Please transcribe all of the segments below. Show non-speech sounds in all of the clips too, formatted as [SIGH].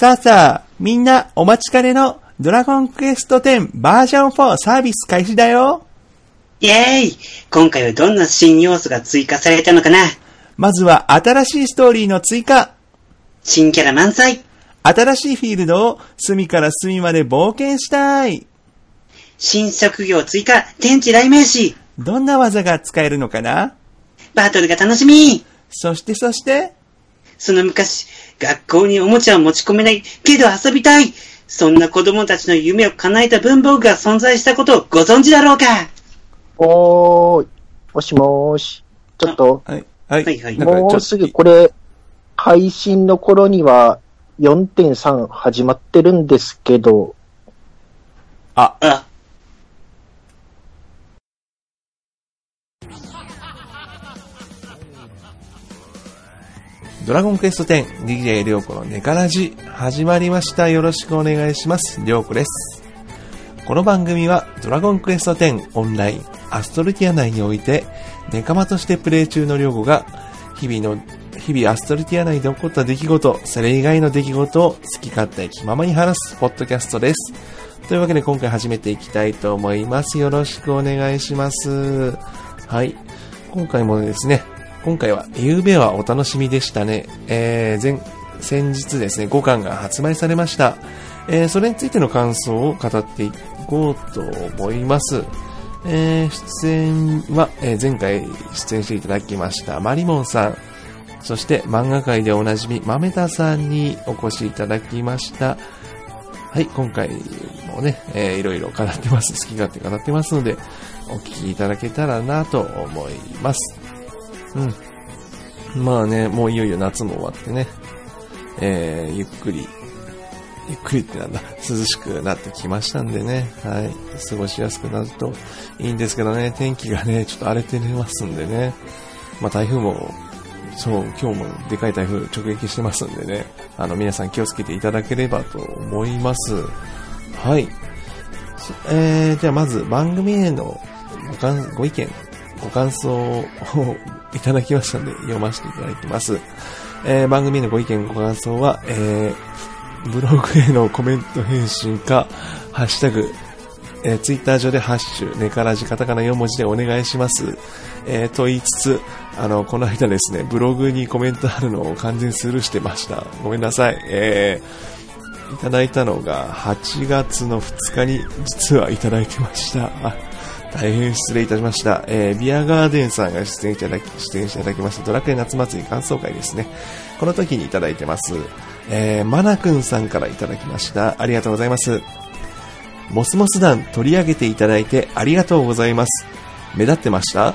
さあさあ、みんなお待ちかねのドラゴンクエスト10バージョン4サービス開始だよ。イェーイ。今回はどんな新要素が追加されたのかな？まずは新しいストーリーの追加。新キャラ満載。新しいフィールドを隅から隅まで冒険したい。新職業追加天地雷鳴詞。どんな技が使えるのかな？バトルが楽しみ。そしてそして、その昔、学校におもちゃを持ち込めないけど遊びたい。そんな子供たちの夢を叶えた文房具が存在したことをご存知だろうか？おーい。もしもーし。ちょっと、はい、はい、はいはい。もうすぐこれ、配信の頃には4.3始まってるんですけど、あ、あ、ドラゴンクエスト10 DJ りょうこのネカラジ始まりました。よろしくお願いします。りょうこです。この番組はドラゴンクエスト10オンラインアストルティア内においてネカマとしてプレイ中のりょうこが日々の日々アストルティア内で起こった出来事、それ以外の出来事を好き勝手気ままに話すポッドキャストです。というわけで今回始めていきたいと思います。よろしくお願いします。はい。今回もですね、今回は、夕べはお楽しみでしたね。えー、前、先日ですね、5巻が発売されました。えー、それについての感想を語っていこうと思います。えー、出演は、え前回出演していただきました、マリモンさん、そして漫画界でおなじみ、豆田さんにお越しいただきました。はい、今回もね、えーいろいろ語ってます。好き勝手語ってますので、お聞きいただけたらなと思います。うん。まあね、もういよいよ夏も終わってね、えー、ゆっくり、ゆっくりってなんだ、涼しくなってきましたんでね、はい、過ごしやすくなるといいんですけどね、天気がね、ちょっと荒れてますんでね、まあ台風も、そう、今日もでかい台風直撃してますんでね、あの皆さん気をつけていただければと思います。はい。えー、じゃあまず番組へのご意見、ご感想をいただきましたので読ませていただきます。えー、番組のご意見、ご感想は、えー、ブログへのコメント返信か、ハッシュタグ、えー、ツイッター上でハッシュ、ネカラジカタカナ4文字でお願いします。えー、と言いつつ、あの、この間ですね、ブログにコメントあるのを完全スルーしてました。ごめんなさい。えー、いただいたのが8月の2日に実はいただいてました。大変失礼いたしました。えー、ビアガーデンさんが出演いただき、出演していただきましたドラクエ夏祭り感想会ですね。この時にいただいてます。えー、マナくんさんからいただきました。ありがとうございます。モスモス団取り上げていただいてありがとうございます。目立ってました？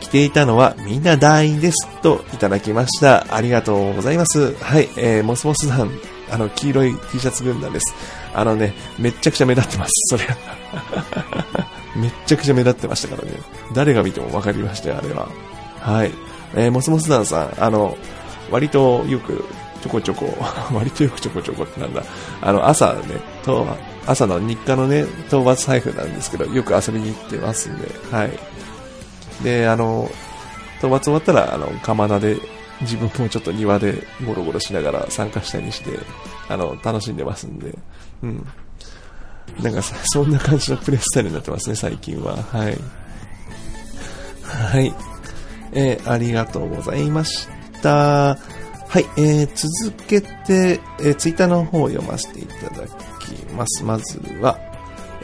着ていたのはみんな団員です。といただきました。ありがとうございます。はい、えー、モスモス団、あの、黄色い T シャツ軍団です。あのね、めっちゃくちゃ目立ってます。それは。めっちゃくちゃ目立ってましたからね。誰が見ても分かりましたよ、あれは。はい。えー、モスモス団さん、あの、割とよくちょこちょこ、[LAUGHS] 割とよくちょこちょこってなんだ。あの、朝ね、と、朝の日課のね、討伐財布なんですけど、よく遊びに行ってますんで、はい。で、あの、討伐終わったら、あの、釜名で、自分もちょっと庭でゴロゴロしながら参加したりして、あの、楽しんでますんで、うん。なんかさ、そんな感じのプレイスタイルになってますね、最近は。はい。はい。えーありがとうございました。はい、えー、続けて、えー、ツイッターの方を読ませていただきます。まずは、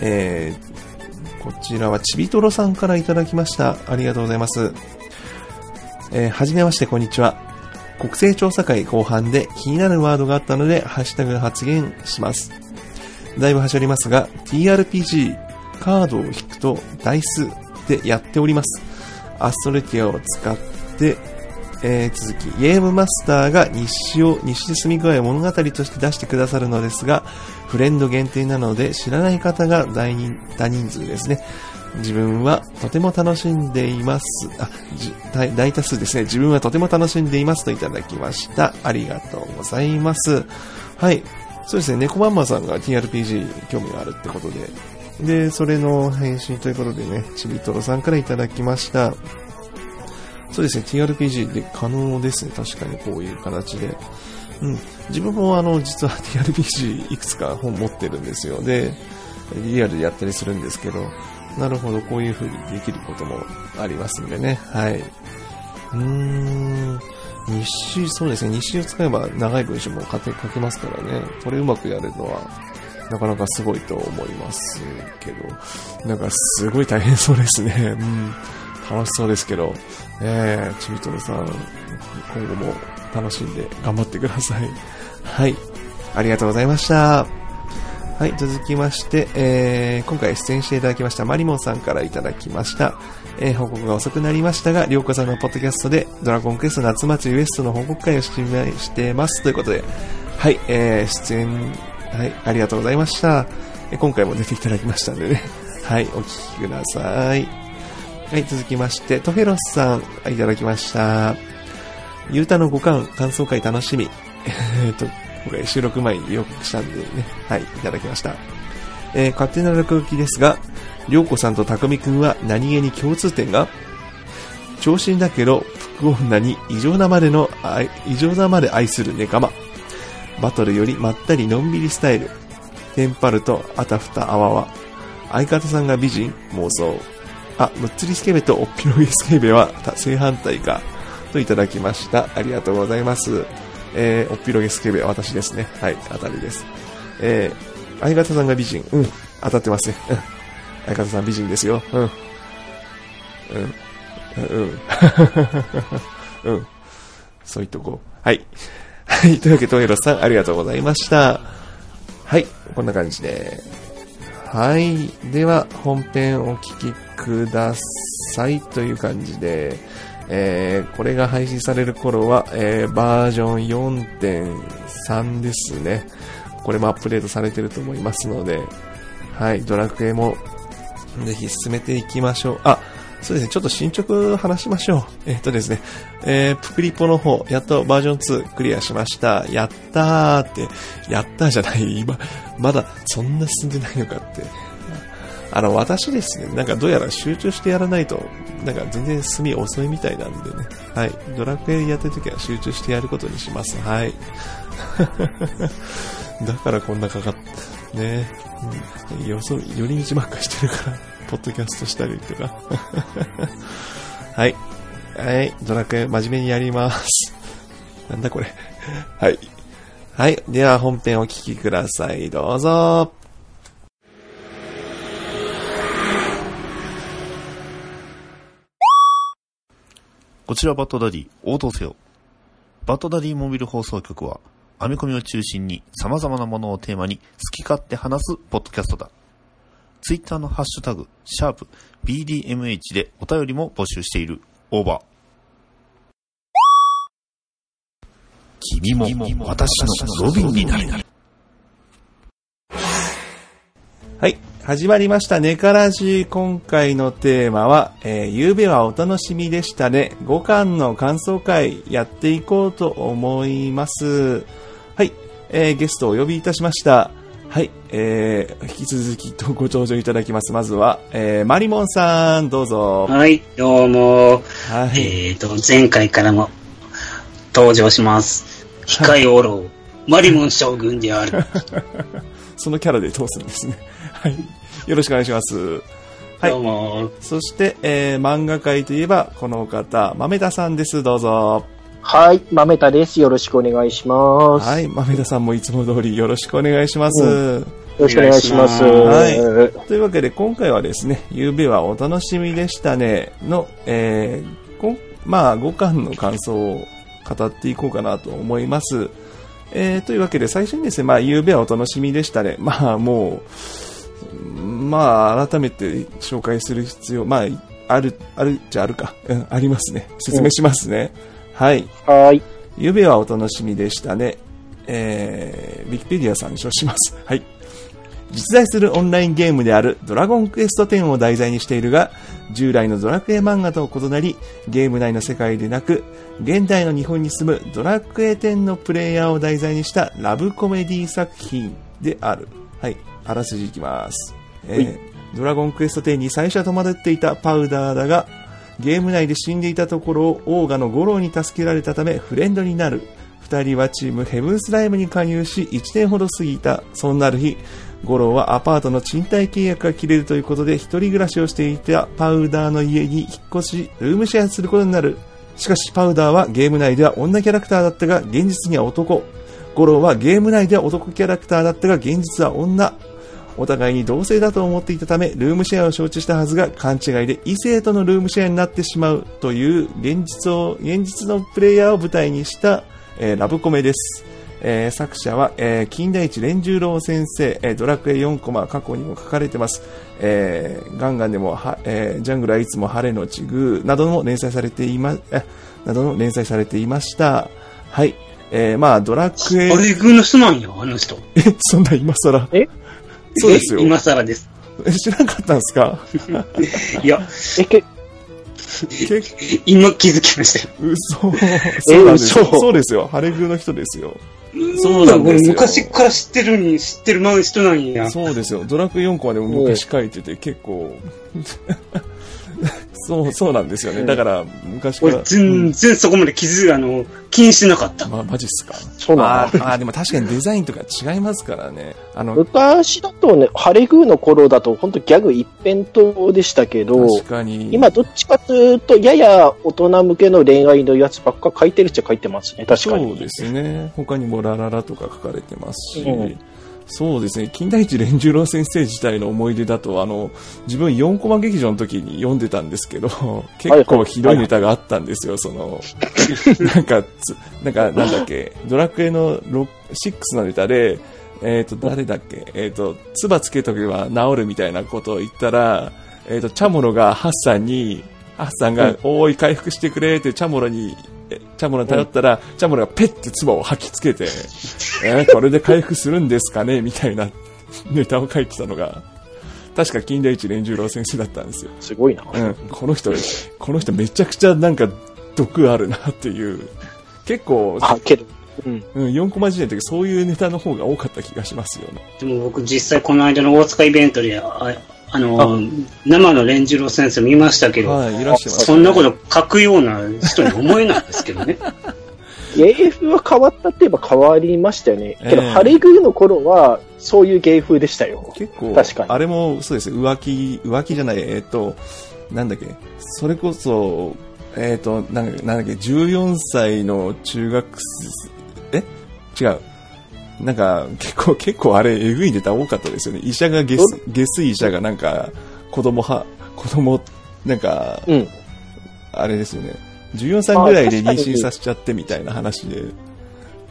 えー、こちらはちびとろさんからいただきました。ありがとうございます。えー、はじめまして、こんにちは。国勢調査会後半で気になるワードがあったので、ハッシュタグ発言します。だいぶはしょりますが、TRPG、カードを引くとダイスでやっております。アストレティアを使って、えー続き、ゲームマスターが日誌を、日誌住み具合物語として出してくださるのですが、フレンド限定なので知らない方が大人多人数ですね。自分はとても楽しんでいます。あ、大多数ですね。自分はとても楽しんでいますといただきました。ありがとうございます。はい。そうですね。猫マンマさんが TRPG 興味があるってことで。で、それの返信ということでね、ちびとろさんからいただきました。そうですね、TRPG で可能ですね。確かにこういう形で。うん。自分もあの、実は TRPG いくつか本持ってるんですよ。で、リアルでやったりするんですけど、なるほど、こういう風にできることもありますんでね。はい。うーん。日誌、そうですね。日誌を使えば長い文章も勝手に書けますからね。これうまくやるのは、なかなかすごいと思いますけど、なんかすごい大変そうですね。うん。楽しそうですけど、えー、ちびとろさん、今後も楽しんで頑張ってください。はい。ありがとうございました。はい、続きまして、えー、今回出演していただきましたマリモンさんからいただきました。えー、報告が遅くなりましたが、りょうこさんのポッドキャストでドラゴンクエスト夏祭りウエストの報告会をしてましてます。ということで、はい、えー、出演、はい、ありがとうございました。え今回も出ていただきましたんでね。[LAUGHS] はい、お聞きください。はい、続きまして、トフェロスさん、いただきました。ゆうたの五感感想会楽しみ。え [LAUGHS] っと、今回収録前に予告したんでね、はい、いただきました。えー勝手な落書きですが、りょうこさんとたくみくんは何気に共通点が、長身だけど、福女に異常なまでの愛、異常なまで愛するネカマ。バトルよりまったりのんびりスタイル。テンパるとあたふたあわわ。相方さんが美人妄想。あ、むっつりスケベとおっぴろげスケベは正反対か。といただきました。ありがとうございます。えー、おっぴろげスケベは私ですね。はい、当たりです。えー、相方さんが美人。うん、当たってますね。相方さん美人ですよ。うん。うん。うん。うん。そういっとこう。はい。はい。というわけで、トエロさん、ありがとうございました。はい。こんな感じで。はい。では、本編お聞きくださいという感じで、えー、これが配信される頃は、えー、バージョン4.3ですね。これもアップデートされてると思いますので、はい。ドラクエも、ぜひ進めていきましょう。あ、そうですね。ちょっと進捗話しましょう。えっとですね。えー、プクリポの方、やっとバージョン2クリアしました。やったーって、やったーじゃない。今、まだそんな進んでないのかって。あの、私ですね、なんかどうやら集中してやらないと、なんか全然進み遅いみたいなんでね。はい。ドラクエやってる時は集中してやることにします。はい。[LAUGHS] だからこんなかかっ、ね。うん、よそ、寄り道ばっかしてるから、ポッドキャストしたりとか。[LAUGHS] はい。はい。ドラクエ真面目にやります。[LAUGHS] なんだこれ。はい。はい。では本編お聞きください。どうぞ。こちらバットダディ、応答せよ。バットダディモビル放送局は、編み込みを中心に様々なものをテーマに好き勝手話すポッドキャストだ。ツイッターのハッシュタグ、シャープ BDMH でお便りも募集している。オーバー。君も私のロビンになれ。はい。始まりました。ネカラジ今回のテーマは、えー、夕べはお楽しみでしたね。5巻の感想会やっていこうと思います。はい。えー、ゲストをお呼びいたしました。はい。えー、引き続きとご登場いただきます。まずは、えー、マリモンさん、どうぞ。はい、どうも。はい。えーと、前回からも登場します。控えおろう。マリモン将軍である。[LAUGHS] そのキャラで通すんですね。はい。よろしくお願いします。はいどうも。そして、えー、漫画界といえば、この方、豆田さんです。どうぞ。はい、豆田です。よろしくお願いします。はい。豆田さんもいつも通りよろしくお願いします。うよろしくお願いします。お願いしというわけで、今回はですね、夕べはお楽しみでしたね、の、えー、こんまあ、5巻の感想を語っていこうかなと思います。えー、というわけで、最初にですね、まあ、夕べはお楽しみでしたね。まあ、もう、まあ、改めて紹介する必要、まあ、ある、あるっちゃあるか。うん、ありますね。説明しますね。はい。はい。ゆべはお楽しみでしたね。えー、ウィキペディア参照します。はい。実在するオンラインゲームであるドラゴンクエスト10を題材にしているが、従来のドラクエ漫画と異なり、ゲーム内の世界でなく、現代の日本に住むドラクエ10のプレイヤーを題材にしたラブコメディ作品である。はい。あらすじいきます。えードラゴンクエスト10に最初は戸惑っていたパウダーだが、ゲーム内で死んでいたところをオーガのゴローに助けられたためフレンドになる。二人はチームヘブンスライムに加入し1年ほど過ぎた。そんなある日、五郎はアパートの賃貸契約が切れるということで一人暮らしをしていたパウダーの家に引っ越し、ルームシェアすることになる。しかしパウダーはゲーム内では女キャラクターだったが現実には男。五郎はゲーム内では男キャラクターだったが現実は女。お互いに同性だと思っていたため、ルームシェアを承知したはずが勘違いで異性とのルームシェアになってしまうという現実を、現実のプレイヤーを舞台にした、えーラブコメです。えー作者は、えー金田一連十郎先生、えードラクエ4コマ過去にも書かれてます。えーガンガンでもは、えージャングルはいつも晴れのちぐなども連載されていま、えなどの連載されていました。はい。えーまあ、ドラクエあ、れ、グーの人なんや、あの人。[LAUGHS] え、そんな今更。え？そうですよえ今更です。え知らなかったんですか？いや、え、け、結今気づきましたよ。嘘。そうなんですそうですよ。晴れ宮の人ですよ。そうなんですよ昔から知ってるに、知ってる人なんや。そうですよ。ドラクエ4コマでも昔書いてて結構、そう、そうなんですよね。だから、昔から。俺、全然そこまで気づ、あの、気にしてなかった。まあ、マジっすか？そうなの？あー [LAUGHS] あー、でも確かにデザインとか違いますからね。あの、昔だとね、ハレグーの頃だと本当ギャグ一辺倒でしたけど、確かに。今どっちかというと、やや大人向けの恋愛のやつばっか書いてるっちゃ書いてますね、確かに。そうですね。他にもラララとか書かれてますし、うんそうですね。金田一連十郎先生自体の思い出だと、あの、自分4コマ劇場の時に読んでたんですけど、[LAUGHS] 結構ひどいネタがあったんですよ、その、なんかつ、なんか、なんだっけ、ドラクエの6 6のネタで、えっ、と、誰だっけ、えっ、と、唾つけとけば治るみたいなことを言ったら、えっ、と、チャモロがハッサンに、ハッサンが、おーい、回復してくれってチャモロに、えチャモロに頼ったら、チャモロがペッて唾を吐きつけて、えーこれで回復するんですかねみたいなネタを書いてたのが、確か金田一連十郎先生だったんですよ。すごいな。うん、この人、この人めちゃくちゃなんか毒あるなっていう、結構、あ、けど、うん。うん、4コマ時代の時そういうネタの方が多かった気がしますよね。でも僕実際この間の大塚イベントで、ああの、生の連次郎先生見ましたけど、はい、いらっしゃそんなこと書くような人に思えないですけどね。[LAUGHS] 芸風は変わったって言えば変わりましたよね。けど、ええハレグーの頃は、そういう芸風でしたよ。結構、確かにあれもそうです浮気、浮気じゃない、えっ、と、なんだっけ、それこそ、えっ、と、なんかなんだっけ、14歳の中学生、え？違う。なんか、結構、結構あれ、えぐいネタ多かったですよね。医者が下水、下水医者がなんか、子供は、子供、なんか、うん。あれですよね。14歳ぐらいで妊娠させちゃってみたいな話で、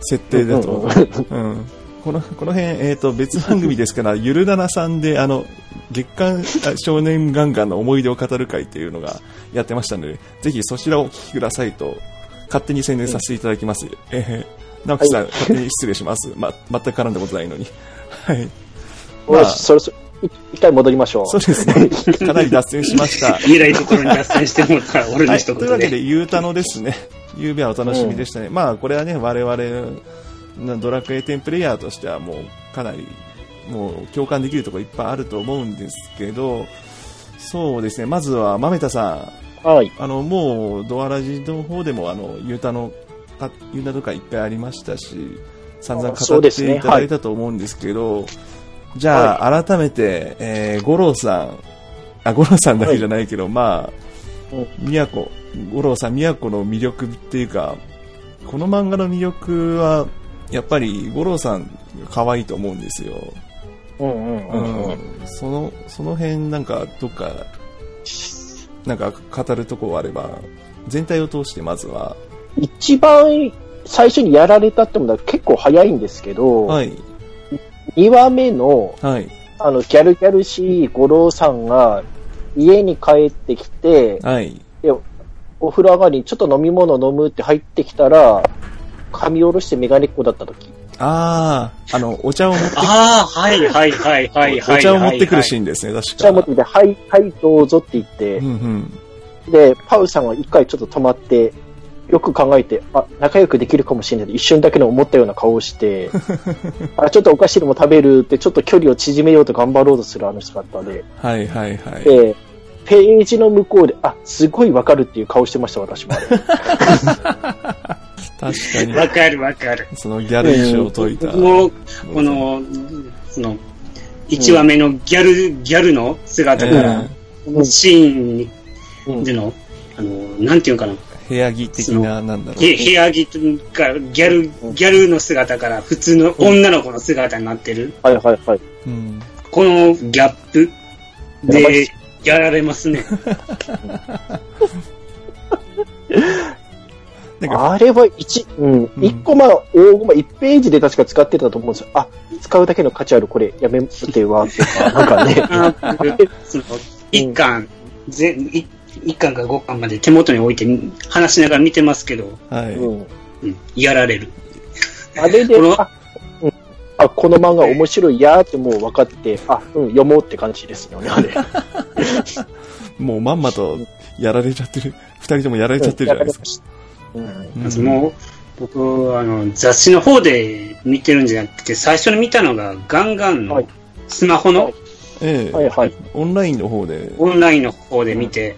設定だと。うんうん。この、この辺、えっ、と、別番組ですから、[LAUGHS] ゆるななさんで、あの、月刊あ少年ガンガンの思い出を語る会っていうのがやってましたので、ぜひそちらをお聞きくださいと、勝手に宣伝させていただきます。えー、直樹さん、はい勝手に失礼します。ま、全く絡んだことないのに。[LAUGHS] はい。まあそろそ一回戻りましょう。そうですね。[LAUGHS] かなり脱線しました。未来ところに脱線してもらったら俺のはい、一言で。というわけで、ゆうたのですね、ゆうべはお楽しみでしたね。まあ、これはね、我々、なドラクエ10プレイヤーとしてはもう、かなり、もう、共感できるところいっぱいあると思うんですけど、そうですね、まずは、まめたさん、はい。あの、もう、ドアラジの方でも、あの、ゆうたの、かゆうたとかいっぱいありましたし、散々語っていただいたと思うんですけど、じゃあ、改めて、えー、五郎さん、あ、五郎さんだけじゃないけど、まあ、うん。宮古、五郎さん、宮古の魅力っていうか、この漫画の魅力は、やっぱり五郎さんが可愛いと思うんですよ。うんうんうん。うん。その、その辺なんか、どっか、なんか語るとこあれば、全体を通してまずは、一番最初にやられたってものは結構早いんですけど、はい、2話目の、はい、あの、ギャルギャルしい五郎さんが家に帰ってきて、はい、お風呂上がりにちょっと飲み物飲むって入ってきたら、髪下ろしてメガネっ子だった時。ああ、あの、お茶を持って、[LAUGHS] ああ、はいはいはいはいはい。お茶を持ってくるシーン。ですね、確か。じゃあ持ってきて、はい、はい、どうぞって言ってう、んうん。で、パウさんは一回ちょっと止まって、よく考えて、あ、仲良くできるかもしれないと一瞬だけの思ったような顔をして、[LAUGHS] あ、ちょっとお菓子でも食べるって、ちょっと距離を縮めようと頑張ろうとするあの姿で、はいはいはい。で、ページの向こうで、あ、すごいわかるっていう顔してました、私も。[LAUGHS] 確かに、わかるわかる。そのギャル衣装を解いた。もう、この、その、1話目のギャル、ギャルの姿から、このシーンにうんでの、あの、なんていうかな、部屋着的な、なんだろう。へ部屋着から、ギャル、ギャルの姿から普通の女の子の姿になってる、はいはいはい。うん。このギャップで、やられますね。[LAUGHS] なんか、あれは一、うん、一個まあ、大駒、一ページで確か使ってたと思うんですよ。あ、使うだけの価値ある、これ、やめては、っていうか、なんかね。[LAUGHS] 一巻、全、一一巻から五巻まで手元に置いて話しながら見てますけど、はい。うん。うん、やられる。あれでこ、のあ、うん、あ、この漫画面白いやーってもう分かって、あ、うん、読もうって感じですよね、あれ。[LAUGHS] もうまんまとやられちゃってる。二人ともやられちゃってるじゃないですか。うん。うんもう、僕、あの、雑誌の方で見てるんじゃなくて、最初に見たのが、ガンガンのはいスマホのええはいはい。オンラインの方で。オンラインの方で見て、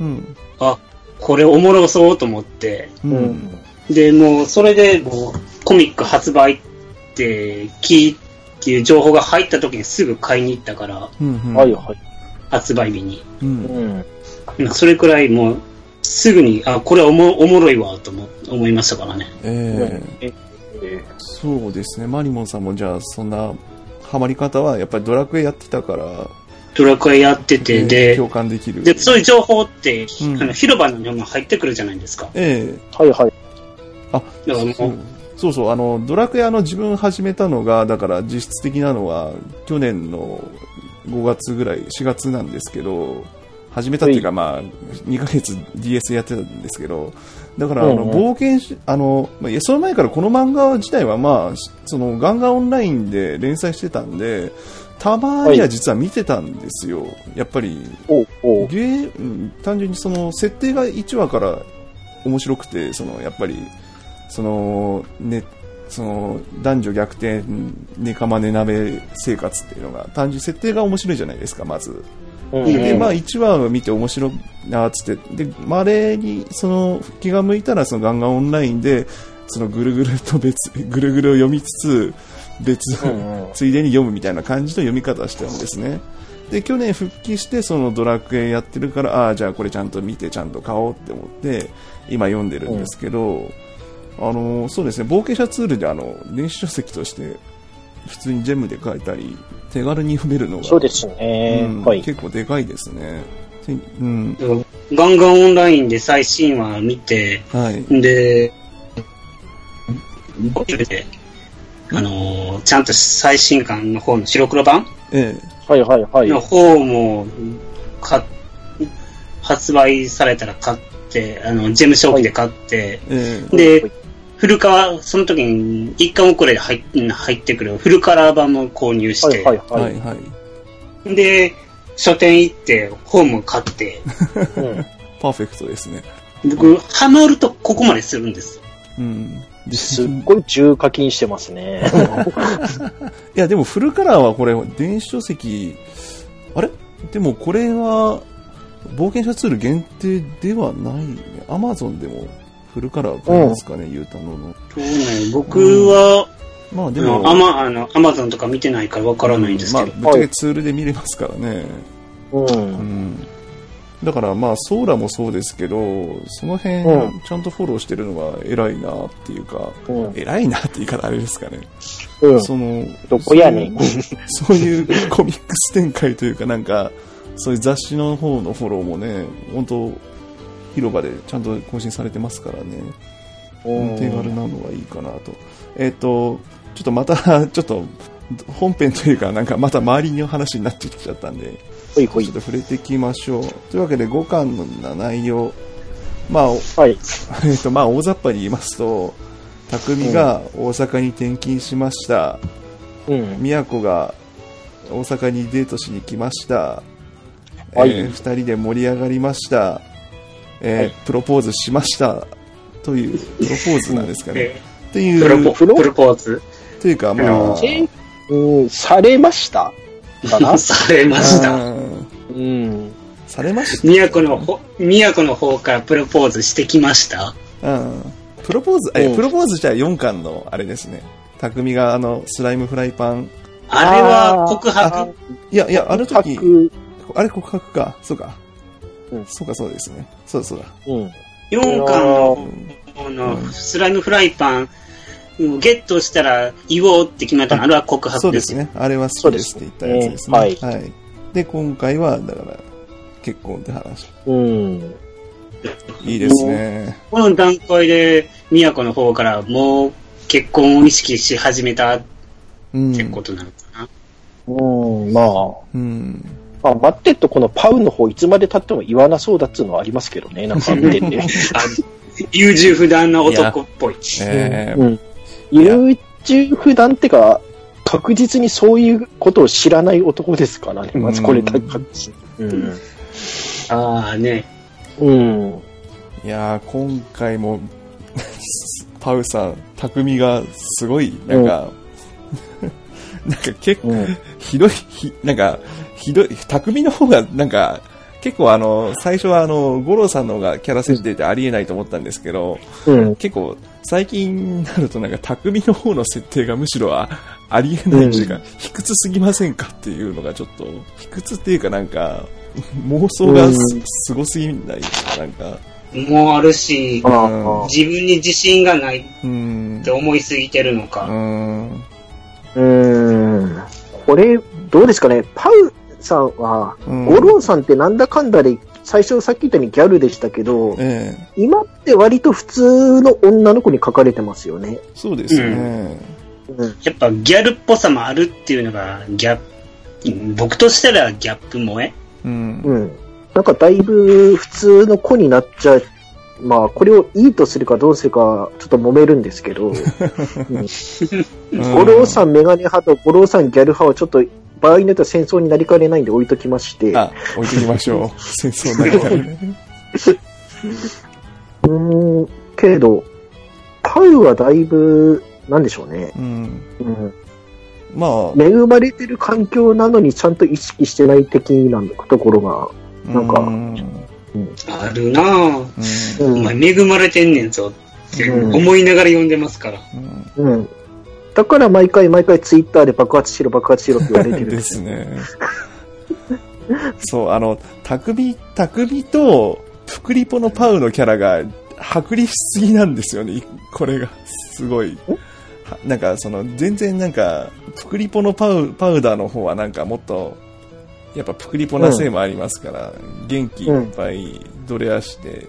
うん。あ、これおもろそうと思って、う。うんん。で、もう、それで、もう、コミック発売って、聞いっていう情報が入った時にすぐ買いに行ったから、うん。うんはいはい。発売日に。う。うんん。まあそれくらいもう、すぐに、あ、これおもおもろいわ、と思思いましたからね。えええそうですね。マリモンさんもじゃあ、そんな、ハマり方は、やっぱりドラクエやってたから、ドラクエやってて、ええで、共感できる。で、そういう情報って、うんあの広場にも入ってくるじゃないですか。ええはいはい。だからもう、そうそうそう、あの、ドラクエあの自分始めたのが、だから実質的なのは、去年の5月ぐらい、4月なんですけど、始めたっていうか、まあ、2ヶ月 DS やってたんですけど、だから、あの、冒険し、あの、まあいやその前からこの漫画自体は、まあ、その、ガンガンオンラインで連載してたんで、たまには実は見てたんですよ。やっぱり、ゲ単純にその設定が1話から面白くてそのやっぱりその、ね、その男女逆転ネカマネ鍋生活っていうのが単純に設定が面白いじゃないですかまず。うん。でまあ1話を見て面白いなっつってでまれにその気が向いたらそのガンガンオンラインでそのぐるぐると別ぐるぐるを読みつつ別うんうんついでに読むみたいな感じの読み方をしてるんですね。で、去年復帰して、そのドラクエやってるから、ああ、じゃあこれちゃんと見て、ちゃんと買おうって思って、今読んでるんですけど、あの、そうですね、冒険者ツールであの、電子書籍として、普通にジェムで書いたり、手軽に読めるのが、そうですね。うんはい。結構でかいですね。てうん、ガンガンオンラインで最新話見て、はい。で、であのーちゃんと最新刊の方の白黒版？えはいはいはい。の方も、か、発売されたら買って、あの、ジェムショーで買って、ええで、フルカラー、その時に一巻遅れで入っ入ってくるフルカラー版も購入して、はいはいえははいい。はい。で、書店行って、本も買って、う [LAUGHS] んパーフェクトですね。僕、ハマるとここまでするんです。うん。すっごい重課金してますね。[LAUGHS] いや、でもフルカラーはこれ、電子書籍、あれ？でもこれは、冒険者ツール限定ではないね。アマゾンでもフルカラー買えますかね、ゆうたのの。そうね、僕は、まあであのも、アマ、あの、アマゾンとか見てないからわからないんですけど、まあ、ぶっちゃけツールで見れますからね。う。うんん。だからまあ、ソーラもそうですけど、その辺うん、ちゃんとフォローしてるのが偉いなっていうか、うん。偉いなって言い方あれですかね。うん。その、どこやねん。そういうコミックス展開というか、なんか、そういう雑誌の方のフォローもね、本当広場でちゃんと更新されてますからね、うん手軽なのはいいかなと。えっ、と、ちょっとまた、ちょっと、本編というか、なんかまた周りの話になってきちゃったんで、ほいほいちょっ。と触れていきましょう。というわけで、5巻の内容、まあ、おはい。[LAUGHS] えっと、まあ、大雑把に言いますと、匠が大阪に転勤しました。うん。宮子が大阪にデートしに来ました。はいえー二人で盛り上がりました。えーはいプロポーズしました。という、プロポーズなんですかね。えっていう、プロポプロポーズ？というか、まあ、えうん、されましたかな？[LAUGHS] されました。うんうん。されました？宮古のほ、宮古の方からプロポーズしてきました？うん。プロポーズ、え、うんプロポーズじゃ4巻の、あれですね。匠があの、スライムフライパン。あれは告白？いや、いや、あの時、白あれ告白か。そうか。うんそうか、そうですね。そうだそうだ。うん。4巻の方のスライムフライパンをゲットしたら言おうって決めたの、あれは告そ白でよ。うですすね。あれは好きですって言ったやつですね。そうですはい。で、今回は、だから、結婚って話。うん。いいですね。この段階で、宮古の方からもう結婚を意識し始めたっうん。てことなのかな。うん、まあ。うん。まあ、待ってっとこのパウの方いつまで経っても言わなそうだっつうのはありますけどね、なんか見てて。[LAUGHS] あ優柔不断な男っぽい。えーうん。優柔不断ってか、確実にそういうことを知らない男ですからね、まずこれだけ。うん。ああね。うん。いやー、今回も、[LAUGHS] パウさん、匠がすごい、なんか、[LAUGHS] なんか結構、うん。ひどい、ひ、なんか、ひどい、匠の方が、なんか、結構あの、最初はあの、五郎さんの方がキャラ設定ってありえないと思ったんですけど、うん。結構、最近になるとなんか、匠の方の設定がむしろあありえないというか、うん卑屈すぎませんかっていうのがちょっと、卑屈っていうかなんか、[LAUGHS] 妄想がす,、うんすごすぎないなんか、もうあるし。自分に自信がないっうんて。思いすぎてるのうか。ん。うん。これ、どうですかね、パウさんは、うん五郎さんってなんだかんだで、最初さっき言ったようにギャルでしたけど、ええ今って割と普通の女の子に書かれてますよね。そうですね。うん。やっぱギャルっぽさもあるっていうのがギャップ、僕としたらギャップ萌え？うん。うん。なんかだいぶ普通の子になっちゃう。まあ、これをいいとするかどうするか、ちょっと揉めるんですけど、五郎さんメガネ派と五郎さんギャル派はちょっと場合によっては戦争になりかねないんで置いときまして、あ、置いてきましょう。[LAUGHS] 戦争になるからね。うーん、けど、パウはだいぶ、なんでしょうね。うん。うん、まあ、恵まれてる環境なのにちゃんと意識してない的なところが、なんかうん。あるなぁ。うんうんお前恵まれてんねんぞってうん思いながら読んでますから。うんうん。だから毎回毎回ツイッターで爆発しろ爆発しろって言われてるんでですね。[LAUGHS] そう、あの、匠、匠と、プクリポのパウのキャラが、剥離しすぎなんですよね、これが。すごい。はなんか、その、全然なんか、プクリポのパウ、パウダーの方はなんかもっと、やっぱプクリポなせいもありますから、元気いっぱい、ドレアして、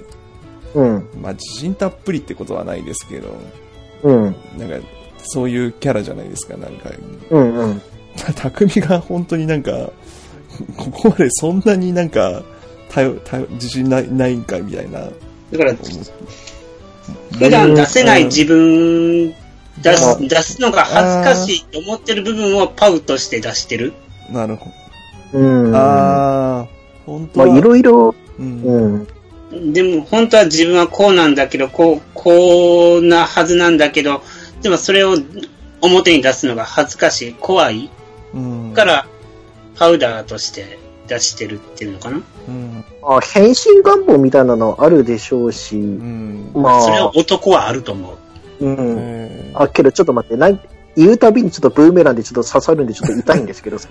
うん。まあ、自信たっぷりってことはないですけど、うん。なんか、そういうキャラじゃないですか、なんか、うん。うん。匠が本当になんか、ここまでそんなになんか、頼頼自信ないないんかみたいな。だから、普段出せない自分出す出すのが恥ずかしいと思ってる部分をパウとして出してる。なるほうん。ど。ああ、本当まあ、は。いろいろ、うんうん。でも本当は自分はこうなんだけど、こう、こうなはずなんだけど、でもそれを表に出すのが恥ずかしい、怖いうん。から、パウダーとして出してるっていうのかな。うん。まあ、変身願望みたいなのあるでしょうし、うん。まそれはあ、男はあると思う。うん。えーあ、けどちょっと待って、なん言うたびにちょっとブーメランでちょっと刺さるんでちょっと痛いんですけど、[LAUGHS]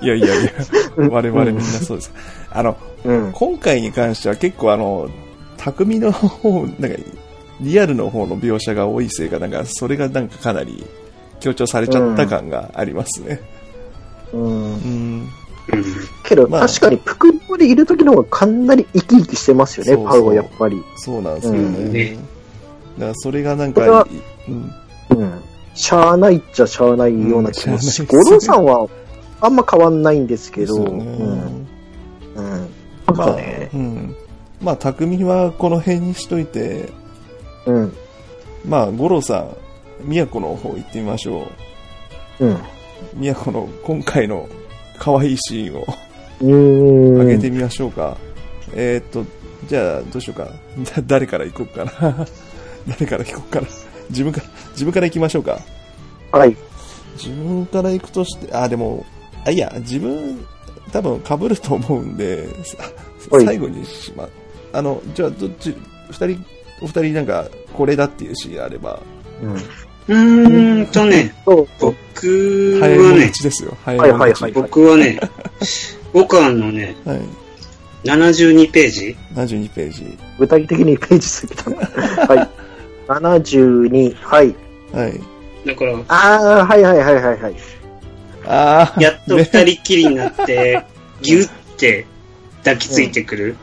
いやいやいや、うん我々みんなそうです。あの、うん。今回に関しては結構あの、匠の方、なんか、リアルの方の描写が多いせいか、なんか、それがなんかかなり強調されちゃった感がありますね。うん。うん。うん。けど、まあ確かにプクリポでいる時の方がかなり生き生きしてますよね、パウはやっぱり。そうなんですようんね。ねだからそれがなんかうん、うん。しゃあないっちゃしゃあないような気もし、うん五郎さんはあんま変わんないんですけど、ですよねうん。うん。なんまあうん。まあ、匠はこの辺にしといて、うん。まあ、五郎さん、宮古の方行ってみましょうん。う。宮古の今回の可愛いシーンをう。上げてみましょうか。えーっと、じゃあ、どうしようか。だ [LAUGHS] 誰から行こうかな。誰から行こうかな。自分から、自分から行きましょうか。はい。自分から行くとして、あ、でも、あ、いや、自分、多分被ると思うんで、最後にしま、あの、じゃあ、どっち、二人お二人なんか、これだっていう詩があれば、うん。うーんとね。僕早いもはね、ですよ。早はいいものち。はい僕はね、僕はあのね、はい。72ページ72ページ。具体的にページ過ぎたな。はい。72、はい。だはい。から、ああ、はいはいはいはいはい。ああ。やっとね二人きりになって、[LAUGHS] ギュって抱きついてくる。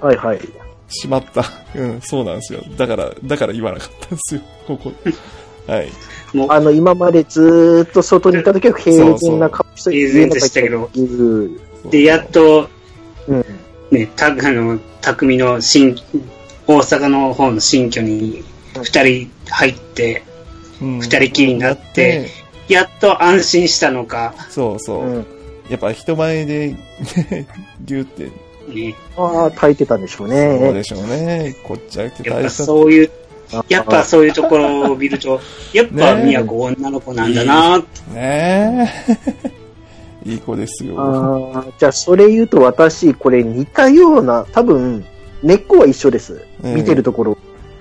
はいはい。しまった。うん、そうなんですよ。だから、だから言わなかったんですよ。ここ。はい。もう、あの、今までずーっと外にいた時は平然な顔して平然としたけどで、やっと、うん。ね、た、あの、匠の新、大阪の方の新居に二人入って、うん二人きりになって、やっと安心したのか、そうそう。うん。やっぱ人前で、ねギュって、ね、ああ、耐えてたんでしょうそうね。でしょうね。こっちゃってやっぱ大した。そういう、あやっぱそういうところを見ると、[LAUGHS] やっぱね宮子女の子なんだなってねえ。いい子ですよ。ああ、じゃあそれ言うと私、これ似たような、多分、根っこは一緒です。うん見てるところ。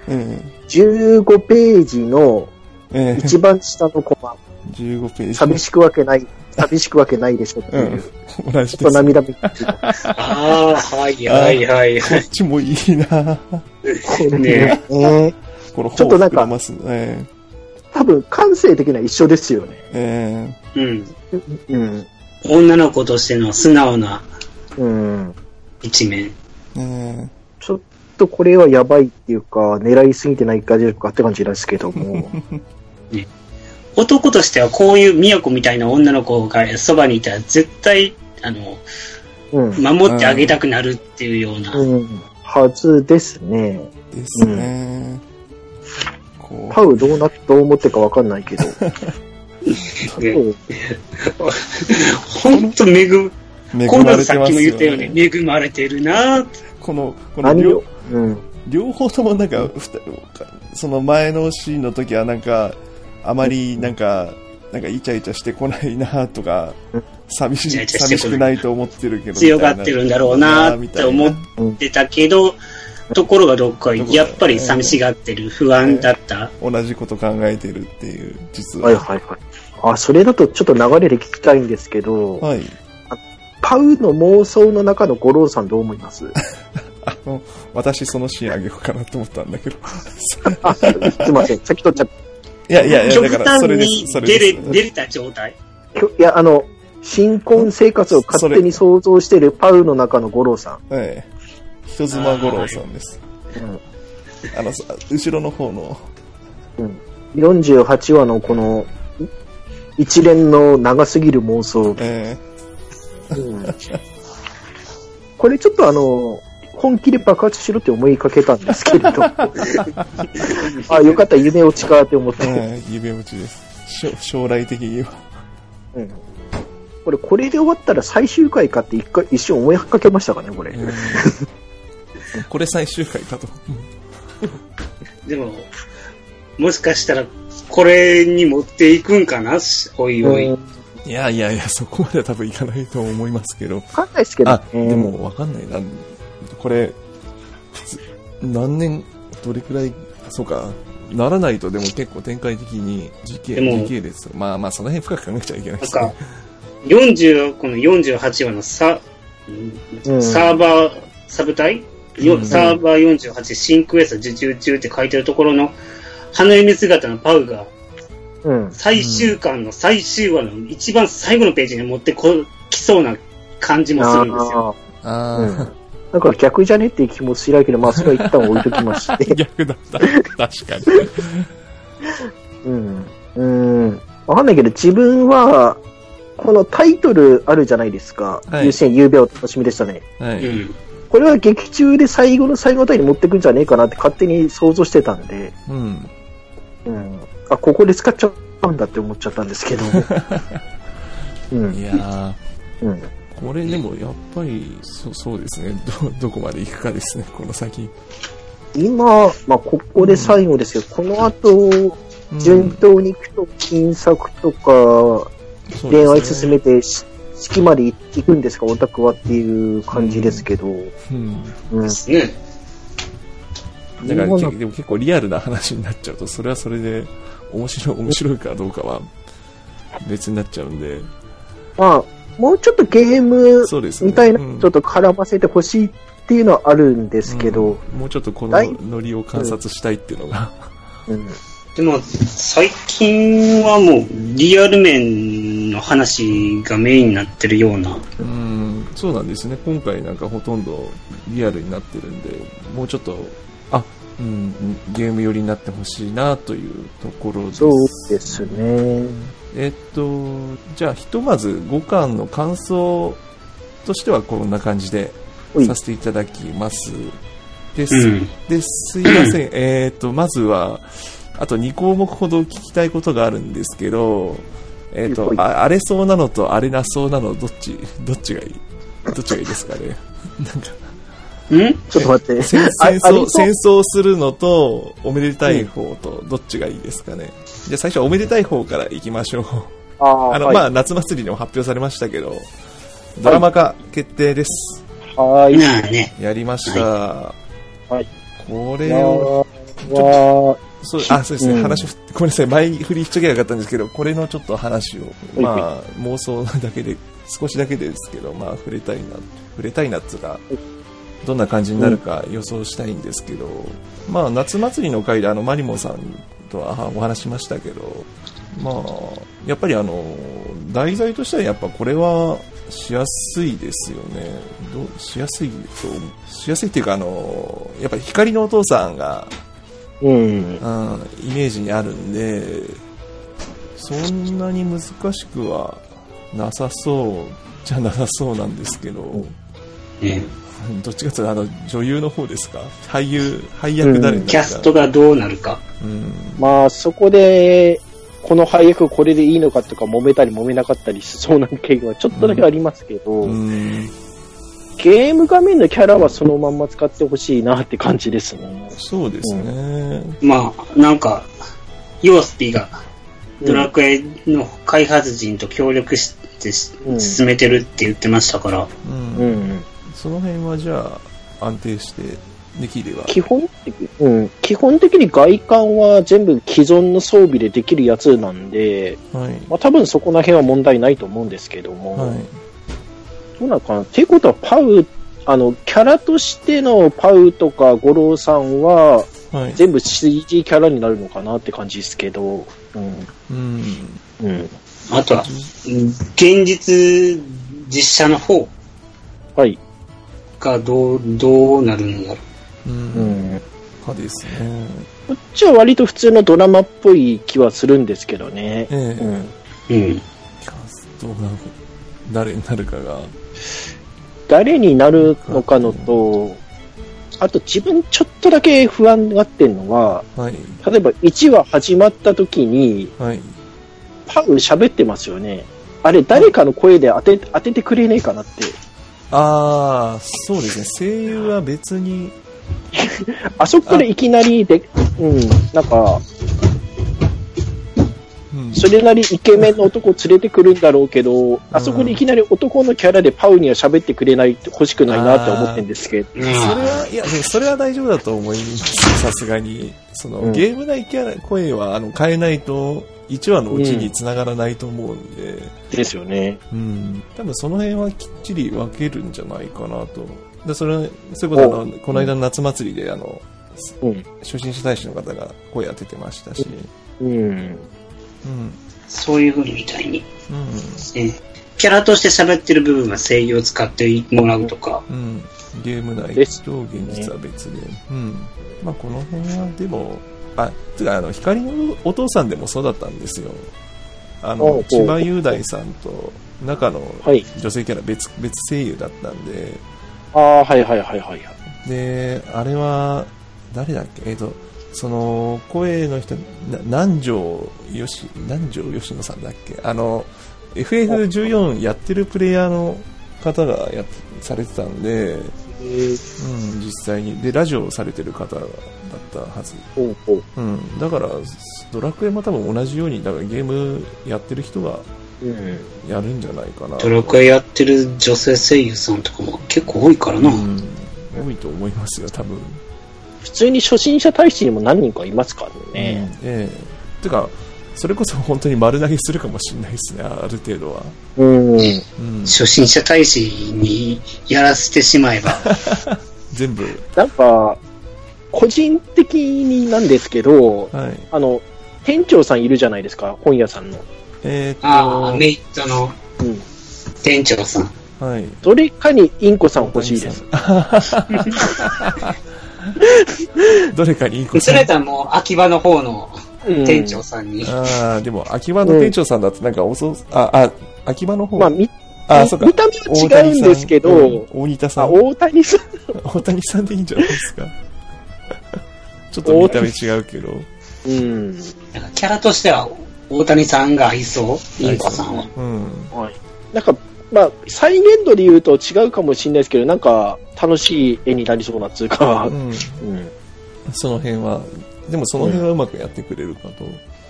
うん。15ページのええ一番下のコマ、15ページ。寂しくわけない、寂しくわけないでしょっていう。うん。同じちょっとです。涙目。こ [LAUGHS] ああ、はいはいはいはこっちもいいなれねねこのちょっとなんかえ多分感性的には一緒ですよね。ええい。うん。うん。女の子としての素直なうん。一面。ええちょっとこれはやばいっていうか、狙いすぎてないかじかって感じですけども。[LAUGHS] 男としてはこういう宮子みたいな女の子がそばにいたら絶対、あの、うん。守ってあげたくなるっていうような。うん。はずですね。ですね。こパウどうな、どう思ってるかわかんないけど。ねそうほんと恵む、う、恵まれてますさっきも言ったよよね、ね。恵まれてるなこの、この両何を、うん。両方ともなんか、その前のシーンの時はなんか、あまりなんか、なんかイチャイチャしてこないなとかうん、寂し寂しくないと思ってるけど。強がってるんだろうなって思っうん。てたけど、ところがどっかやっぱり寂しがってる、不安だった。同じこと考えてるっていう、実は。はいはいはい。あ、それだとちょっと流れで聞きたいんですけど、はい。パウの妄想の中の五郎さんどう思います？[LAUGHS] あの、私そのシーンあげようかなと思ったんだけど。あ、すいません。先取っちゃっいやいやいや、極だから、それです端に、それ出れ、です。出れた状態。た。きょいや、あの、新婚生活を勝手に想像してるパウの中の五郎さん。ええ。人妻五郎さんです。あの、さ後ろの方の、48話のこの、い一連の長すぎる妄想。えうんこれちょっとあの、本気で爆発しろって思いかけたんですけれど。[LAUGHS] あ、よかった、夢落ちかって思って。えええ夢落ちです。将来的には。うんこれ、これで終わったら最終回かって一回、一瞬思いかけましたかね、これ。うん [LAUGHS] これ最終回かと。でも、もしかしたら、これに持っていくんかなおいおい。うんいやいやいや、そこまでは多分いかないと思いますけど。わかんないですけど、あ、ね。でもわかんないな。これ、普通何年、どれくらい、そうか、ならないとでも結構展開的に時系時系列。まあまあ、その辺深く考えちゃいけないですなんか、40、この48話のサ、うんサーバー、サブ隊、ようんサーバー48、新クエスト受注中って書いてるところの、花嫁姿のパウが、うん。最終巻の最終話の一番最後のページに持ってこきそうな感じもするんですよ。あああ、うん。だから逆じゃねっていう気もしないけど、まあ、それは一旦置いときましあ、て。[LAUGHS] 逆だった。確かに。うん。うん。わかんないけど、自分は、このタイトルあるじゃないですか。はい優先、夕べお楽しみでしたね。はい。うん。これは劇中で最後の最後あたりに持ってくんじゃねえかなって勝手に想像してたんで、うん。うん。あ、ここで使っちゃうんだって思っちゃったんですけど。[LAUGHS] うん。いやー、うん。これでもやっぱり、そそうですね。ど、どこまで行くかですね、この先。今、まあ、ここで最後ですけど、この後、うん順当に行くと、金作とか、恋愛進めて、し式まで行くんですか、オタクはっていう感じですけど、うん。うんで。すね。だからでも結構リアルな話になっちゃうと、それはそれで面白い、面白いかどうかは別になっちゃうんで、まあ、もうちょっとゲームそうですね。みたいな、うんちょっと絡ませてほしいっていうのはあるんですけど、うんもうちょっとこのノリを観察したいっていうのが、うんでも、最近はもう、リアル面の話がメインになってるような。うん、そうなんですね。今回なんかほとんどリアルになってるんで、もうちょっと、あ、うん、ゲーム寄りになってほしいなというところです。そうですね。えっと、じゃあひとまず5巻の感想としてはこんな感じでさせていただきます。です。うん。ですいません。[CLEARS THROAT] えっと、まずは、あと2項目ほど聞きたいことがあるんですけど、えっと荒れそうなのと荒れなそうなの、どっち、どっちがいい？どっちがいいですかね？[LAUGHS] んちょっと待って。戦争、戦争するのと、おめでたい方と、どっちがいいですかね。じゃあ最初はおめでたい方から行きましょう。あーあの、はいまあ、夏祭りでも発表されましたけど、ドラマ化決定です。はい。ね。やりました。はい。これを、ーわそう、あ、そうですね、うん話ふ、ごめんなさい、前振りしとけばよかったんですけど、これのちょっと話を、いまあ、妄想だけで、少しだけですけど、まあ、触れたいな、触れたいなっていうか、どんな感じになるか予想したいんですけど、まあ、夏祭りの回で、あの、マリモさんとはお話しましたけど、まあ、やっぱりあの、題材としてはやっぱこれはしやすいですよね。どうしやすいと、しやすいっていうかあの、やっぱり光のお父さんが、ーうん。うん、イメージにあるんで、そんなに難しくはなさそうじゃなさそうなんですけど、ね [LAUGHS] どっちかというとあの女優の方ですか？俳優、配役誰になるか、キャストがどうなるか。うん、まあ、そこで、この配役これでいいのかとか揉めたり揉めなかったりしそうな経験はちょっとだけありますけど、うん、ゲーム画面のキャラはそのまんま使ってほしいなって感じですね。そうですね。まあ、なんか、ヨースピが、ドラクエの開発陣と協力してしうん。進めてるって言ってましたから、うん。うん。その辺はじゃあ安定してできれば。基本的、うん。基本的に外観は全部既存の装備でできるやつなんで、はい。まあ多分そこら辺は問題ないと思うんですけども、はい。どうなのかな？っていうことは、パウ、あの、キャラとしてのパウとか五郎さんは、はい。全部 CG キャラになるのかなって感じですけど、うん。うん。うん。あとは、うん現実実写の方はい。がどう、どうなるんだろう。うんん。かですね。こっちは割と普通のドラマっぽい気はするんですけどね。ええうん。う。うん。キャストが誰になるかが。誰になるのかのと、あと自分ちょっとだけ不安がってんのは、はい。例えば1話始まった時に、はい。パウ喋ってますよね。あれ誰かの声で当て、当ててくれねえかなって。ああ、そうですね。声優は別に、[LAUGHS] あそこでいきなりで、うん、なんか、うん。それなりイケメンの男を連れてくるんだろうけど、あそこでいきなり男のキャラでパウには喋ってくれない、欲しくないなって思ってるんですけど。それは、いや、それは大丈夫だと思います。さすがに。その、うんゲーム内キャラ、声は、あの、変えないと、1話のうちに繋がらないと思うんで、ですよね。うん。多分その辺はきっちり分けるんじゃないかなと。で、それは、そういうことはあの、この間の夏祭りで、あの、うん。初心者大使の方が声当ててましたし、うん。うん。そういう風にみたいに。うん。ねキャラとして喋ってる部分は声優を使ってもらうとか。うん。ゲーム内と現実は別で。うん。まあ、この辺は、でも、あ、つうか、あの、光のお父さんでもそうだったんですよ。あの千葉雄大さんと、中のはい。女性キャラ別、別声優だったんで、ああ、はいはいはいはい。で、あれは、誰だっけ？えっ、と、その、声の人、な南條よし、南條吉野さんだっけ？あの、FF14 やってるプレイヤーの方がやっされてたんで、うん、実際に。で、ラジオをされてる方だったはず。ほうほう。うん。だから、ドラクエも多分同じように、だからゲームやってる人がうん。やるんじゃないかな。ドラクエやってる女性声優さんとかも結構多いからな。うん。多いと思いますよ、多分。普通に初心者大使にも何人かいますからうんね。ええてか、それこそ本当に丸投げするかもしれないですね、ある程度は。うん。うん。初心者大使にやらせてしまえば。[LAUGHS] 全部。なんか、個人的になんですけど、はい。あの、店長さんいるじゃないですか、本屋さんの。えーっと、ああ、メイトのうん。店長さん。はい。どれかにインコさん欲しいです。[LAUGHS] どれかにいいことそれとはもう秋葉の方のうん店長さんに。ああ、でも、秋葉の店長さんだとなんか遅、あ、あ、秋葉の方？まあ、み、あ、そうか。見た目は違うんですけど、大谷さん。大谷さん。[LAUGHS] 大谷さんでいいんじゃないですか？ちょっと見た目違うけど。うん。なんかキャラとしては大谷さんが合いそう、インコさんは。うん。はい。なんか、まあ、再現度で言うと違うかもしれないですけど、なんか、楽しい絵になりそうなっていうか、うん。うん。そその辺は、でもその辺はうまくやってくれるかと。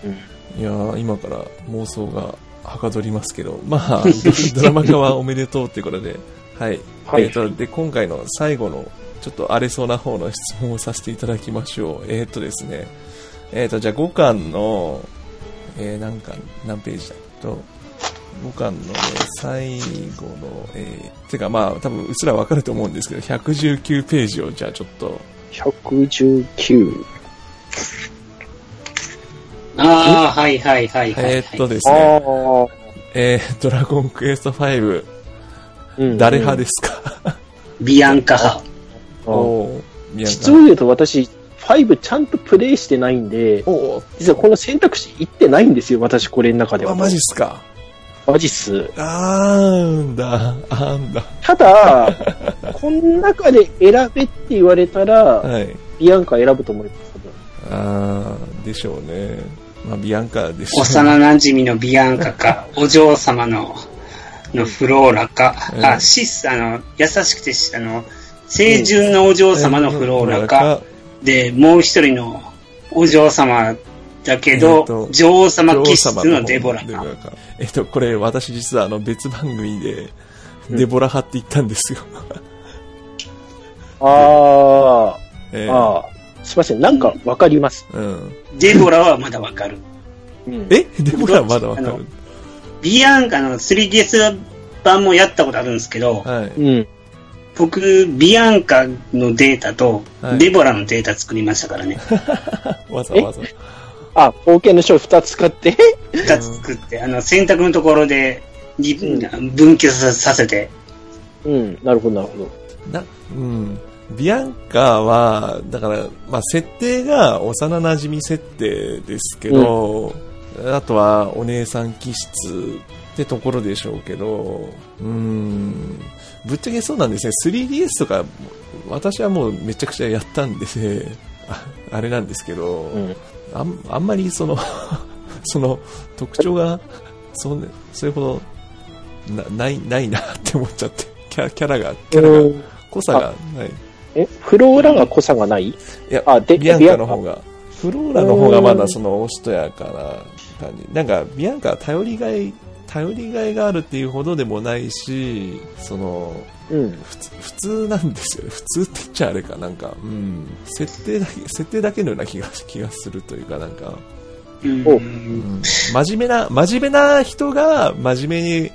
うんいやー、今から妄想がはかどりますけど、[LAUGHS] まあ、ドドラマ化はおめでとうってことで、はい。はいえっ、と、で、今回の最後の、ちょっと荒れそうな方の質問をさせていただきましょう。[LAUGHS] えっ、とですね、えっ、と、じゃあ5巻の、えー、何巻、何ページだと、5巻のね、最後の、えー、てかまあ、多分うちらわかると思うんですけど、119ページをじゃあちょっと、119。ああ、はいはいはいはい、はい。えーっとですあね、あ。えー、ドラゴンクエスト5、うん誰派ですか、[LAUGHS] ビアンカ派。実を言うと私、5ちゃんとプレイしてないんで、実はこの選択肢行ってないんですよ、私これの中では。あ、マジっすか。マジっす。あーんだ、あーんだ。ただ、[LAUGHS] この中で選べって言われたら、はい。ビアンカ選ぶと思います。多分あー、でしょうね。まあ、ビアンカでしょう、幼馴染のビアンカか、[LAUGHS] お嬢様の、のフローラか、うんあ、シス、あの、優しくて、あの、清純なお嬢様のフローラか、で、もう一人のお嬢様だけど、えーと女王様気質のデボラか。えっと、これ私実はあの別番組で、デボラ派って言ったんですよ。あえあ、ああ。すいません、なんかわかります。うん。デボラはまだわかる。うんえ？デボラはまだわかあのるビアンカの 3DS 版もやったことあるんですけど、はい。うん。僕、ビアンカのデータとはいデボラのデータ作りましたからね。[LAUGHS] わざわざ。あ、冒険の書2つ使って、二つ作って、あの、選択のところで、分岐ささせて、うん、なるほど、なるほど。な、うん。ビアンカは、だから、まあ、設定が幼馴染設定ですけど、あとはお姉さん気質ってところでしょうけど、うん。ぶっちゃけそうなんですね。3DS とか、私はもうめちゃくちゃやったんで、ああれなんですけど、うん。あんあんまりその、[LAUGHS] その特徴が、そんそれほどなない、ないなって思っちゃって、キャラキャラが、キャラが、うん濃さがない。え、フローラが濃さがない？いや、あ、で、ビアンカの方が。が、フローラの方がまだそのおしとやかな感じ。なんか、ビアンカは頼りがい、頼りがいがあるっていうほどでもないし、その、うん。普通普通なんですよね。普通って言っちゃあれか、なんか、うん、設定だけ、設定だけのような気が気がするというか、なんか、うんおうん真面目な、真面目な人が真面目に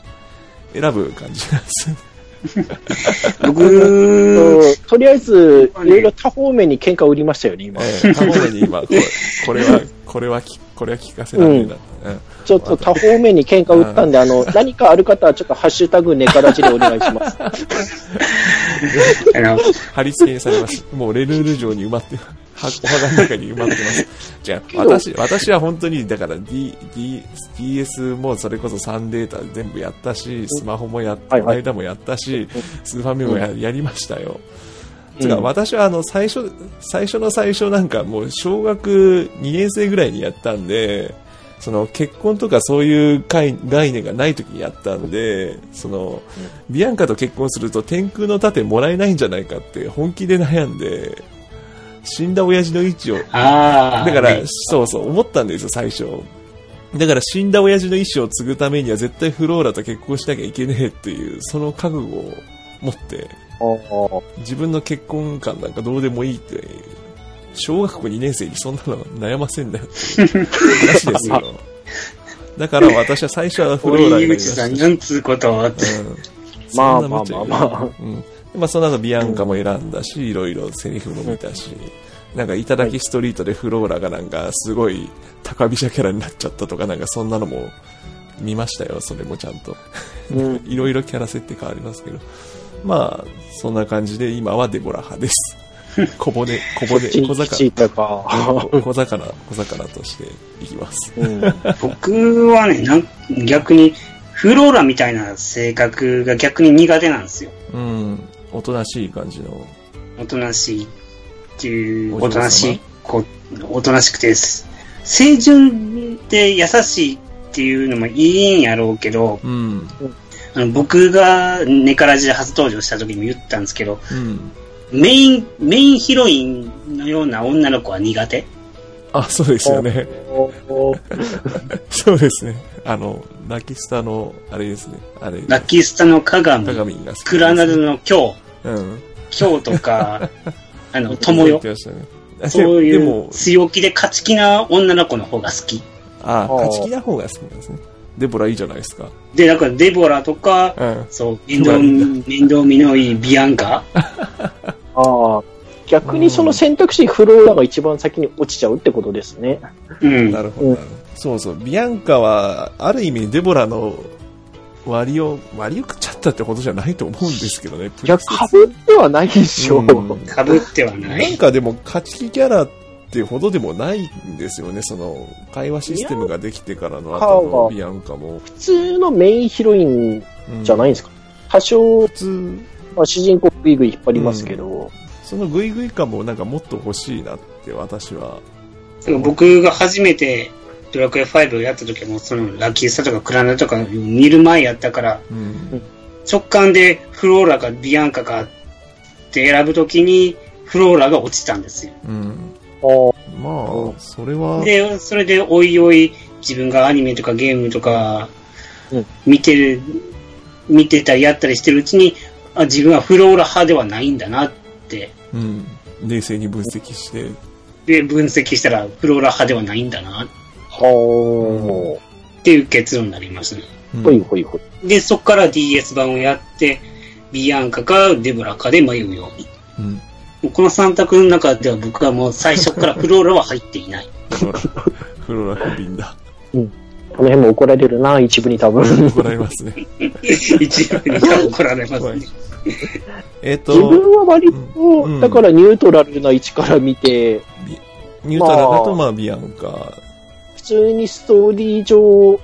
選ぶ感じなんですよ。[LAUGHS] 僕、とりあえず、いろいろ多方面に喧嘩売りましたよね、今。ええ、他方面に今、これこれは、これはき、これは聞かせられるな。うんちょっと多方面に喧嘩売ったんで、あの、[LAUGHS] 何かある方はちょっとハッシュタグネカラジでお願いします。貼り付けにされます。もうレルール上に埋まって、はお墓の中に埋まってます。じゃあ、私、私は本当に、だから D、D、DS もそれこそ3データ全部やったし、スマホもやっ、はいはいこの間もやったし、スーファミもや,、やりましたよ。うんつか私はあの最初、最初の最初なんかもう小学2年生ぐらいにやったんで、その結婚とかそういう概概念がない時にやったんで、その、ビアンカと結婚すると天空の盾もらえないんじゃないかって本気で悩んで、死んだ親父の位置を、ああ。だからね、そうそう、思ったんですよ、最初。だから死んだ親父の意思を継ぐためには絶対フローラと結婚しなきゃいけねえっていう、その覚悟を持って、自分の結婚観なんかどうでもいいって小学校2年生にそんなの悩ませんだよ [LAUGHS] 話ですよ。だから私は最初はフローラ堀が口さん、なんつうことをって。うんまあまあまあまあうん。でまあ、その後ビアンカも選んだし、いろいろセリフも見たし、なんか、いただきストリートでフローラがなんか、すごい高飛車キャラになっちゃったとか、なんか、そんなのも見ましたよ、それもちゃんと。うん。[LAUGHS] いろいろキャラ設定変わりますけど。まあ、そんな感じで、今はデボラ派です。[LAUGHS] 小骨、小骨、小魚。小魚、小魚としていきます。うん。僕はね、なん逆に、フローラみたいな性格が逆に苦手なんですよ。うん。おとなしい感じの。おとなしいっていう、おとなしい子、おとなしくてです。清純で優しいっていうのもいいんやろうけど、うん。あの僕がネカラジで初登場した時にも言ったんですけど、うん。メイン、メインヒロインのような女の子は苦手？あ、そうですよね。お [LAUGHS] そうですね。あの、ラキスタの、あれですね。あれ、ラッキースタの鏡、鏡が好きですクラナドの今日、うん。今日とか、[LAUGHS] あの、友よね。あそういでもう、強気で勝ち気な女の子の方が好き。あ、あー勝ち気な方が好きなんですね。デボラいいじゃないですか。で、だからデボラとか、うん。そう、面倒見、面倒見のいいビアンカ？[LAUGHS] ああ。逆にその選択肢にフローラが一番先に落ちちゃうってことですね。うん。なるほど、なるほど。そうそう。ビアンカは、ある意味デボラの割を、割を食っちゃったってことじゃないと思うんですけどね。いや、被ってはないでしょ。うんかぶってはななんい。かでも、勝ち気キャラってほどでもないんですよね。その、会話システムができてからの後のビアンカも。普通のメインヒロインじゃないんですか？多少、普通、まあ、主人公グイグイ引っ張りますけど、そのグイグイ感もなんかもっと欲しいなって私は。僕が初めてドラクエ5をやった時も、そのラッキースタとかクラナとか見る前やったから、うん。直感でフローラかビアンカかって選ぶ時に、フローラが落ちたんですよ。うん。まあ、それは、で、それでおいおい自分がアニメとかゲームとかうん見てる、見てたりやったりしてるうちに、あ自分はフローラ派ではないんだなって、うん。冷静に分析して、で、分析したらフローラ派ではないんだなはっていう結論になりますね。うんあ。ほいほいほい。で、そこから DS 版をやって、ビアンカかデブラかで迷うように。うん。この3択の中では僕はもう最初からフローラは入っていない。[LAUGHS] フローラ、不憫だ。この辺も怒られるな、一部に多分。怒られますね。[LAUGHS] 一部には怒られますね。えっ、自と、分は割うんと、だからニュートラルな位置から見て、ニュートラルだと、ままあ、ビアンカ。普通にストーリー上、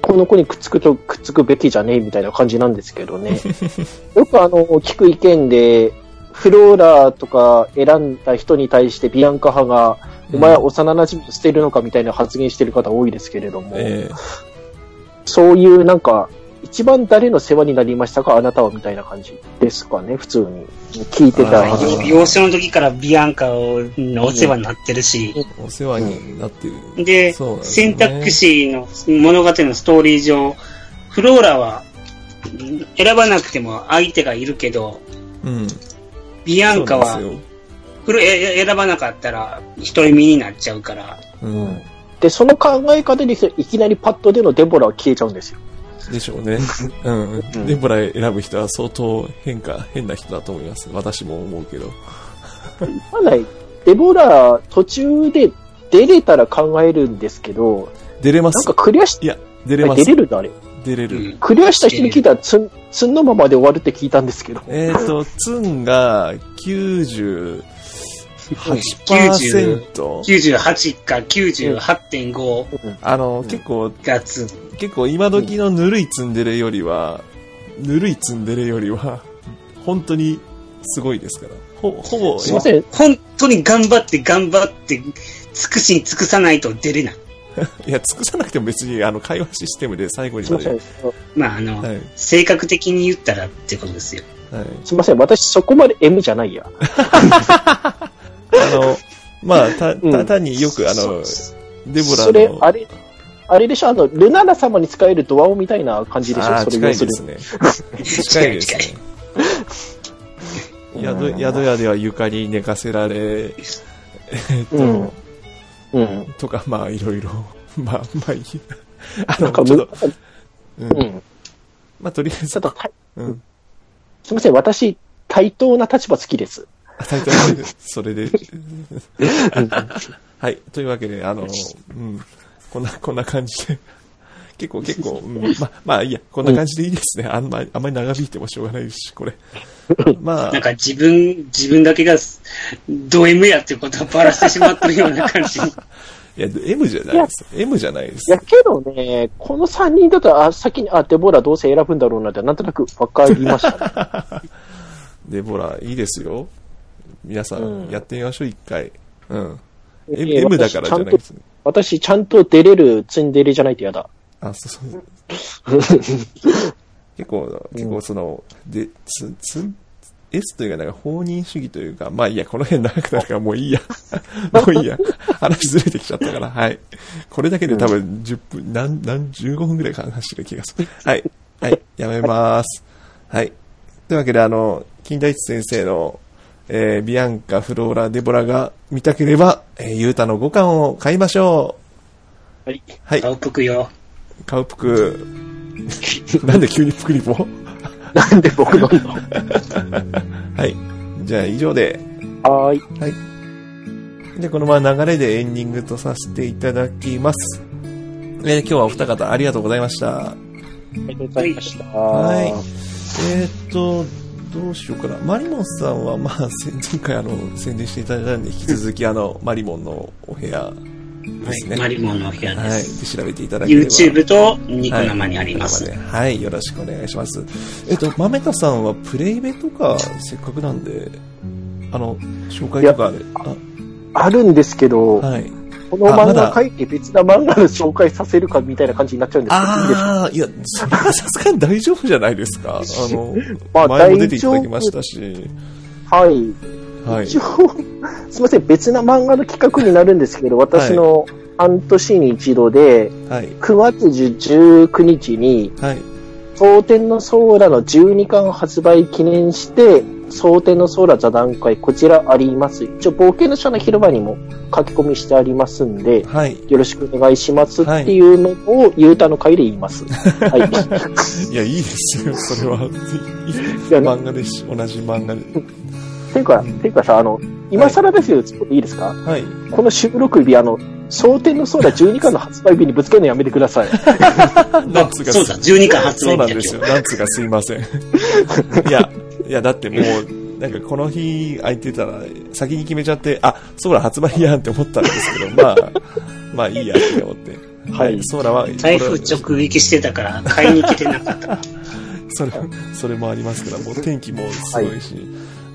この子にくっつくとくっつくべきじゃねえみたいな感じなんですけどね。[LAUGHS] よくあの、聞く意見で、フローラとか選んだ人に対してビアンカ派が、お前は幼馴染を捨てるのかみたいな発言してる方多いですけれども、えそういうなんか、一番誰の世話になりましたかあなたはみたいな感じですかね、普通に。聞いてた。幼少の時からビアンカのお世話になってるし、えお世話になってる。で、ですね選択肢の物語のストーリー上、フローラはうん選ばなくても相手がいるけど、うん。ビアンカはそうなんですよフロえ選ばなかったら独り身になっちゃうから、うん。で、その考え方でいくといきなりパッドでのデボラは消えちゃうんですよ。でしょうね。[LAUGHS] うん。デボラ選ぶ人は相当変化、変な人だと思います。私も思うけど。まだ、デボラ途中で出れたら考えるんですけど、出れますなんか。クリアし、いや、出れます出れ。るんだあれ。出れる。うんクリアした人に聞いたらツン、ツンのままで終わるって聞いたんですけど。えっ、と、ツンが98%、98か98.5あの、結構、がツン。結構今時のぬるいツンデレよりは、ぬるいツンデレよりは、本当にすごいですから。ほ、ほぼ、すいません。本当に頑張って頑張って、尽くしに尽くさないと出れない。[LAUGHS] いや、尽くさなくても別に、あの、会話システムで最後にまで。まあ、あの、はい。性格的に言ったらってことですよ。はい。すいません。私そこまで M じゃないや。[LAUGHS] あの、まあ、た、うんた、単によく、あの、デボラそれ、の、あれ、あれでしょ？あの、ルナナ様に使えるドアオみたいな感じでしょ？それ近いで要す。ね。近いですね。宿、宿屋では床に寝かせられ、えっと、うん。うん。とか、まあ、いろいろ。[LAUGHS] まあ、まあいい。あの、ちょっと、うん。うん。まあ、とりあえずちょっ、とた、うん。すみません、私、対等な立場好きです。あタイトルそれで。はい。というわけで、あの、うん。こんな、こんな感じで。結構結構、うん、ま、まあいいや、こんな感じでいいですね。あんまり、あんまり長引いてもしょうがないし、これ。まあなん、か自分、自分だけがド M やっていうことをばらしてしまってるような感じ。[LAUGHS] いや、M じゃないです。M じゃないですいや、。けどね、この3人だと、あ、先に、あ、デボラどうせ選ぶんだろうなって、なんとなく分かりましたね。[LAUGHS] デボラ、いいですよ。皆さうんん、やってみましょう、一回。うん。M だからじゃないですね。私、ちゃんと出れるツンデレじゃないと嫌だ。あ、そうそう。[LAUGHS] 結構、結構その、で、つ、つ、S というか、なんか、放任主義というか、まあいいや、この辺長くなるからもういいや。[LAUGHS] もういいや。話ずれてきちゃったから、はい。これだけで多分10分、何、何、15分くらい話してる気がする。はい。はい。やめます。はい。というわけで、あの、金田一先生の、えー、ビアンカ、フローラ、デボラが見たければ、えー、ユータの5巻を買いましょう。はい。はい。顔ぷくよ。カウプク、[LAUGHS] なんで急にプクリポなんで僕の？[LAUGHS] はい。じゃあ以上で、はーい。はい。で、このまま流れでエンディングとさせていただきます。えー今日はお二方ありがとうございました。ありがとうございました。はいえーっと、どうしようかな。マリモンさんは、まあ、前前回あの、宣伝していただいたんで、引き続きあの、マリモンのお部屋ですね。マリモンのお部屋はい。です。で、調べていただければ。YouTube とニコ生にあります。はい、はい、よろしくお願いします。えっと、豆田さんはプレイベとか、せっかくなんで、あの、紹介とかで、あるんですけど、あ、はい。この漫画書いて別な漫画で紹介させるかみたいな感じになっちゃうんですけど、ああ、いや、それはさすがに大丈夫じゃないですか。[LAUGHS] あの、まあ前も出ていただきましたし、はい。はい。一応、すみません、別な漫画の企画になるんですけど、私の半年に一度で、はい。9月19日に、はい。蒼天のソーラの12巻発売記念して、蒼天のソーラ座談会、こちらあります。一応、冒険の書の広場にも書き込みしてありますんで、はい。よろしくお願いしますっていうのを、ゆうたの会で言います。はい。い。[LAUGHS] や、いいですよ、それは。いいや漫画ですし、同じ漫画で。てい。うか、てい。うかさ、あの、今更ですよ、ちょっといい。ですかはい。この収録日、あの、蒼天のソーラ12巻の発売日にぶつけるのやめてください。なんつうか、そうだ、12巻発そう売日だ今なんですよ。なんつうかすい。ません。い。や、いや、だってもう、[LAUGHS] なんかこの日空いてたら、先に決めちゃって、あ、ソーラ発売やんって思ったんですけど、まあ、[LAUGHS] まあいいやって思って。はい、ソーラは、台風直撃してたから、買いに来てなかった。[LAUGHS] それ、それもありますから、もう天気もすごいし、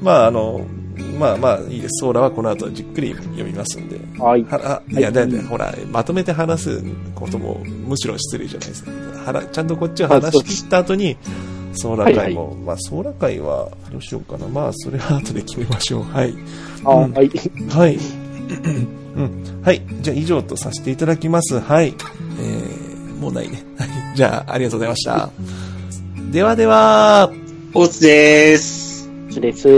まああの、まあまあいいです。ソーラはこの後じっくり読みますんで。はい。はあいや、だって、ほら、まとめて話すことも、むしろ失礼じゃないですか。はらちゃんとこっちを話し切った後に、ソーラ会も、まあ、ソーラ会は、どうしようかな。まあ、それは後で決めましょう。はい。はい。はい。うん。はい。じゃあ、以上とさせていただきます。はい。えー、もうないね。はい。じゃあ、ありがとうございました。ではでは、大津です。です。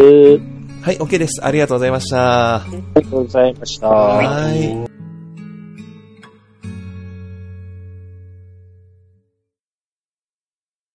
はい、OK です。ありがとうございました。ありがとうございました。はい。